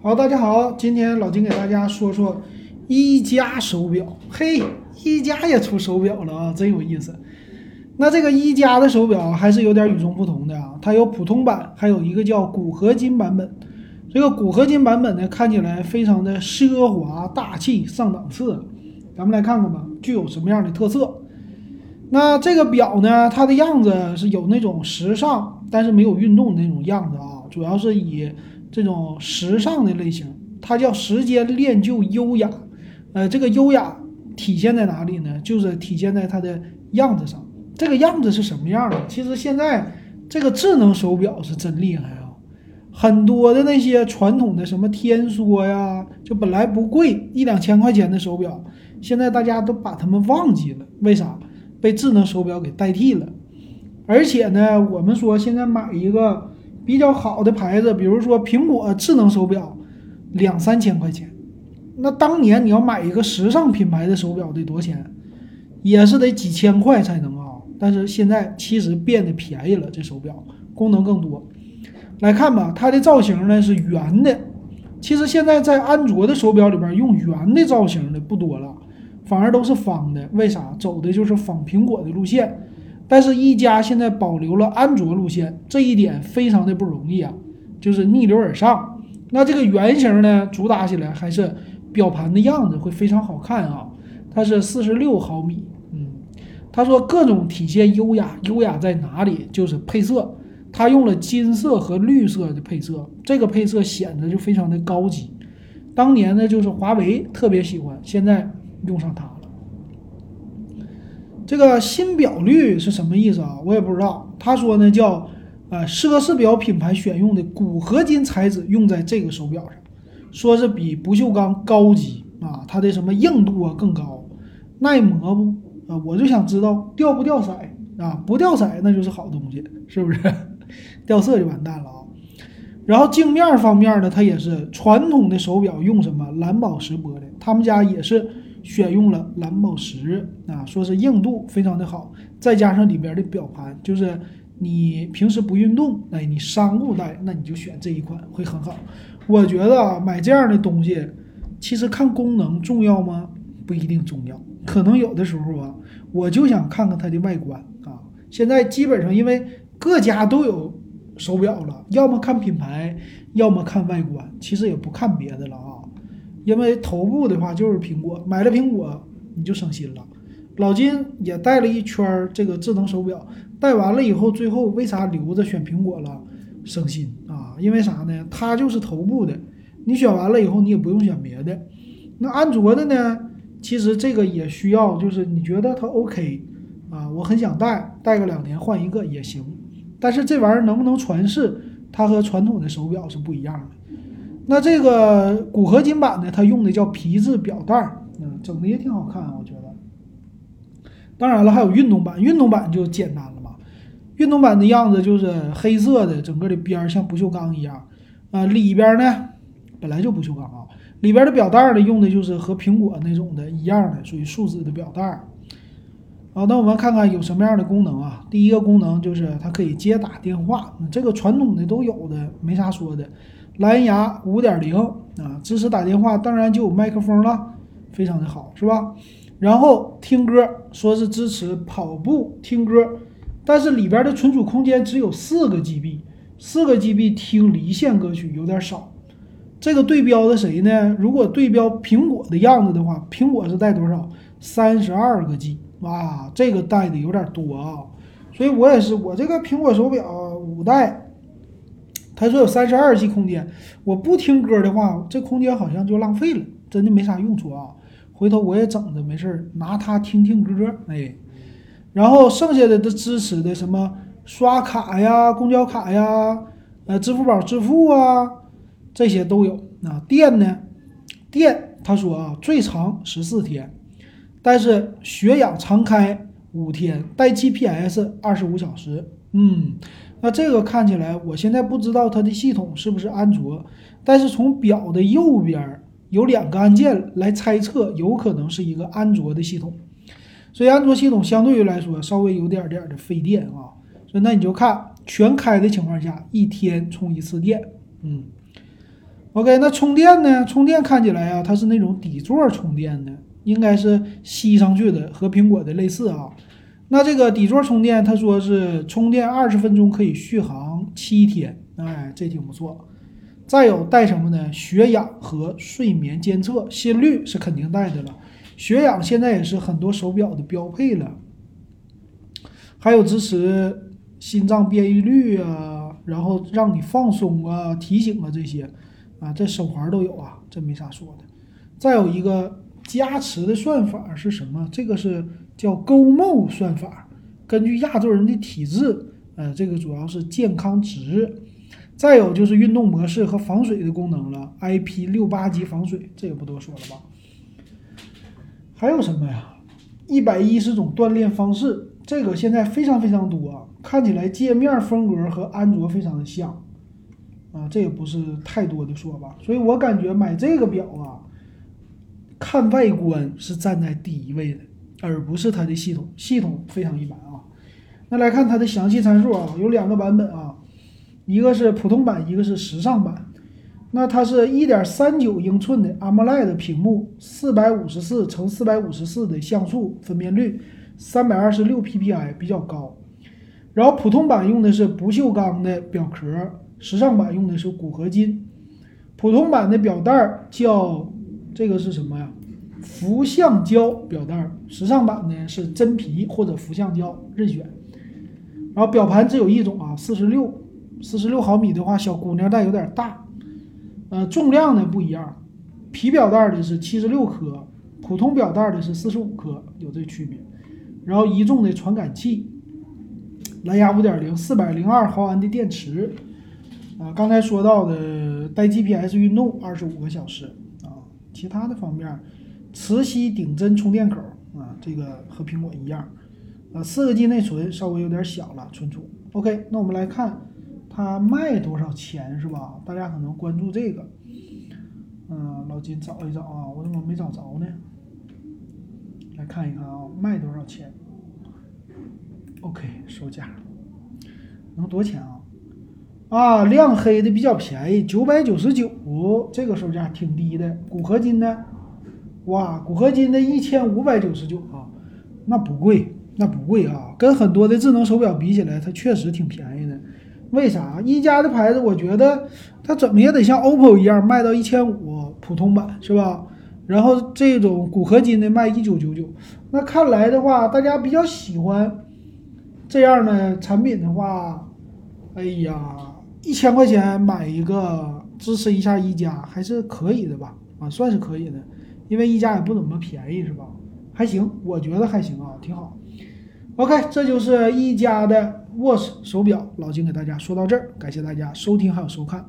好，大家好，今天老金给大家说说一加手表。嘿，一加也出手表了啊，真有意思。那这个一加的手表还是有点与众不同的啊，它有普通版，还有一个叫钴合金版本。这个钴合金版本呢，看起来非常的奢华大气上档次。咱们来看看吧，具有什么样的特色？那这个表呢，它的样子是有那种时尚，但是没有运动的那种样子啊，主要是以这种时尚的类型。它叫时间练就优雅，呃，这个优雅体现在哪里呢？就是体现在它的样子上。这个样子是什么样的？其实现在这个智能手表是真厉害啊，很多的那些传统的什么天梭呀，就本来不贵一两千块钱的手表，现在大家都把它们忘记了，为啥？被智能手表给代替了，而且呢，我们说现在买一个比较好的牌子，比如说苹果智能手表，两三千块钱，那当年你要买一个时尚品牌的手表得多少钱？也是得几千块才能啊。但是现在其实变得便宜了，这手表功能更多。来看吧，它的造型呢是圆的，其实现在在安卓的手表里边用圆的造型的不多了。反而都是方的，为啥？走的就是仿苹果的路线。但是，一加现在保留了安卓路线，这一点非常的不容易啊，就是逆流而上。那这个圆形呢，主打起来还是表盘的样子会非常好看啊。它是四十六毫米，嗯，他说各种体现优雅，优雅在哪里？就是配色，他用了金色和绿色的配色，这个配色显得就非常的高级。当年呢，就是华为特别喜欢，现在。用上它，这个新表率是什么意思啊？我也不知道。他说呢，叫呃奢侈表品牌选用的钴合金材质用在这个手表上，说是比不锈钢高级啊，它的什么硬度啊更高，耐磨不啊？我就想知道掉不掉色啊？不掉色那就是好东西，是不是？掉色就完蛋了啊。然后镜面方面呢，它也是传统的手表用什么蓝宝石玻璃，他们家也是。选用了蓝宝石啊，说是硬度非常的好，再加上里边的表盘，就是你平时不运动，哎，你商务戴，那你就选这一款会很好。我觉得啊，买这样的东西，其实看功能重要吗？不一定重要，可能有的时候啊，我就想看看它的外观啊。现在基本上因为各家都有手表了，要么看品牌，要么看外观，其实也不看别的了啊。因为头部的话就是苹果，买了苹果你就省心了。老金也戴了一圈这个智能手表，戴完了以后，最后为啥留着选苹果了？省心啊！因为啥呢？它就是头部的，你选完了以后，你也不用选别的。那安卓的呢？其实这个也需要，就是你觉得它 OK 啊，我很想戴，戴个两年换一个也行。但是这玩意儿能不能传世？它和传统的手表是不一样的。那这个骨合金版呢？它用的叫皮质表带儿，嗯，整的也挺好看，我觉得。当然了，还有运动版，运动版就简单了嘛。运动版的样子就是黑色的，整个的边儿像不锈钢一样，啊，里边呢本来就不锈钢啊，里边的表带儿呢用的就是和苹果那种的一样的，属于树脂的表带儿。好，那我们看看有什么样的功能啊？第一个功能就是它可以接打电话，这个传统的都有的，没啥说的。蓝牙五点零啊，支持打电话，当然就有麦克风了，非常的好，是吧？然后听歌，说是支持跑步听歌，但是里边的存储空间只有四个 GB，四个 GB 听离线歌曲有点少。这个对标的谁呢？如果对标苹果的样子的话，苹果是带多少？三十二个 G，哇，这个带的有点多啊。所以我也是，我这个苹果手表五代。他说有三十二 G 空间，我不听歌的话，这空间好像就浪费了，真的没啥用处啊。回头我也整着没事儿拿它听听歌，哎，然后剩下的都支持的什么刷卡呀、公交卡呀、呃支付宝支付啊，这些都有。啊，电呢？电他说啊，最长十四天，但是血氧常开五天，带 GPS 二十五小时。嗯。那这个看起来，我现在不知道它的系统是不是安卓，但是从表的右边有两个按键来猜测，有可能是一个安卓的系统。所以安卓系统相对于来说稍微有点点的费电啊。所以那你就看全开的情况下，一天充一次电。嗯 OK，那充电呢？充电看起来啊，它是那种底座充电的，应该是吸上去的，和苹果的类似啊。那这个底座充电，他说是充电二十分钟可以续航七天，哎，这挺不错。再有带什么呢？血氧和睡眠监测，心率是肯定带的了。血氧现在也是很多手表的标配了。还有支持心脏变异率啊，然后让你放松啊、提醒啊这些啊，这手环都有啊，这没啥说的。再有一个加持的算法是什么？这个是叫 GoMo 算法，根据亚洲人的体质，呃，这个主要是健康值。再有就是运动模式和防水的功能了，IP 六八级防水，这也不多说了吧？还有什么呀？一百一十种锻炼方式，这个现在非常非常多，看起来界面风格和安卓非常的像啊，这也不是太多的说吧。所以我感觉买这个表啊，看外观是站在第一位的，而不是它的系统，系统非常一般啊。那来看它的详细参数啊，有两个版本啊。一个是普通版，一个是时尚版。那它是一点三九英寸的 AMOLED 屏幕，四百五十四乘四百五十四的像素分辨率，三百二十六 PPI 比较高。然后普通版用的是不锈钢的表壳，时尚版用的是钴合金。普通版的表带叫这个是什么呀？氟橡胶表带。时尚版呢是真皮或者氟橡胶，任选。然后表盘只有一种啊，四十六。四十六毫米的话，小姑娘戴有点大。呃，重量呢不一样，皮表带的是七十六克，普通表带的是四十五克，有这区别。然后一众的传感器，蓝牙五点零，四百零二毫安的电池。啊，刚才说到的带 GPS 运动二十五个小时啊，其他的方面，磁吸顶针充电口啊，这个和苹果一样。啊，四个 G 内存稍微有点小了，存储。OK，那我们来看。它卖多少钱是吧？大家可能关注这个。嗯，老金找一找啊，我怎么没找着呢？来看一看啊，卖多少钱？OK，售价能多少钱啊？啊，亮黑的比较便宜，九百九十九，这个售价挺低的。钴合金的，哇，骨合金的一千五百九十九啊，那不贵，那不贵啊，跟很多的智能手表比起来，它确实挺便宜的。为啥一加的牌子？我觉得它怎么也得像 OPPO 一样卖到一千五，普通版是吧？然后这种骨合金的卖一九九九。那看来的话，大家比较喜欢这样的产品的话，哎呀，一千块钱买一个，支持一下一加还是可以的吧？啊，算是可以的，因为一加也不怎么便宜是吧？还行，我觉得还行啊，挺好。OK，这就是一加的。Watch 手表，老金给大家说到这儿，感谢大家收听还有收看。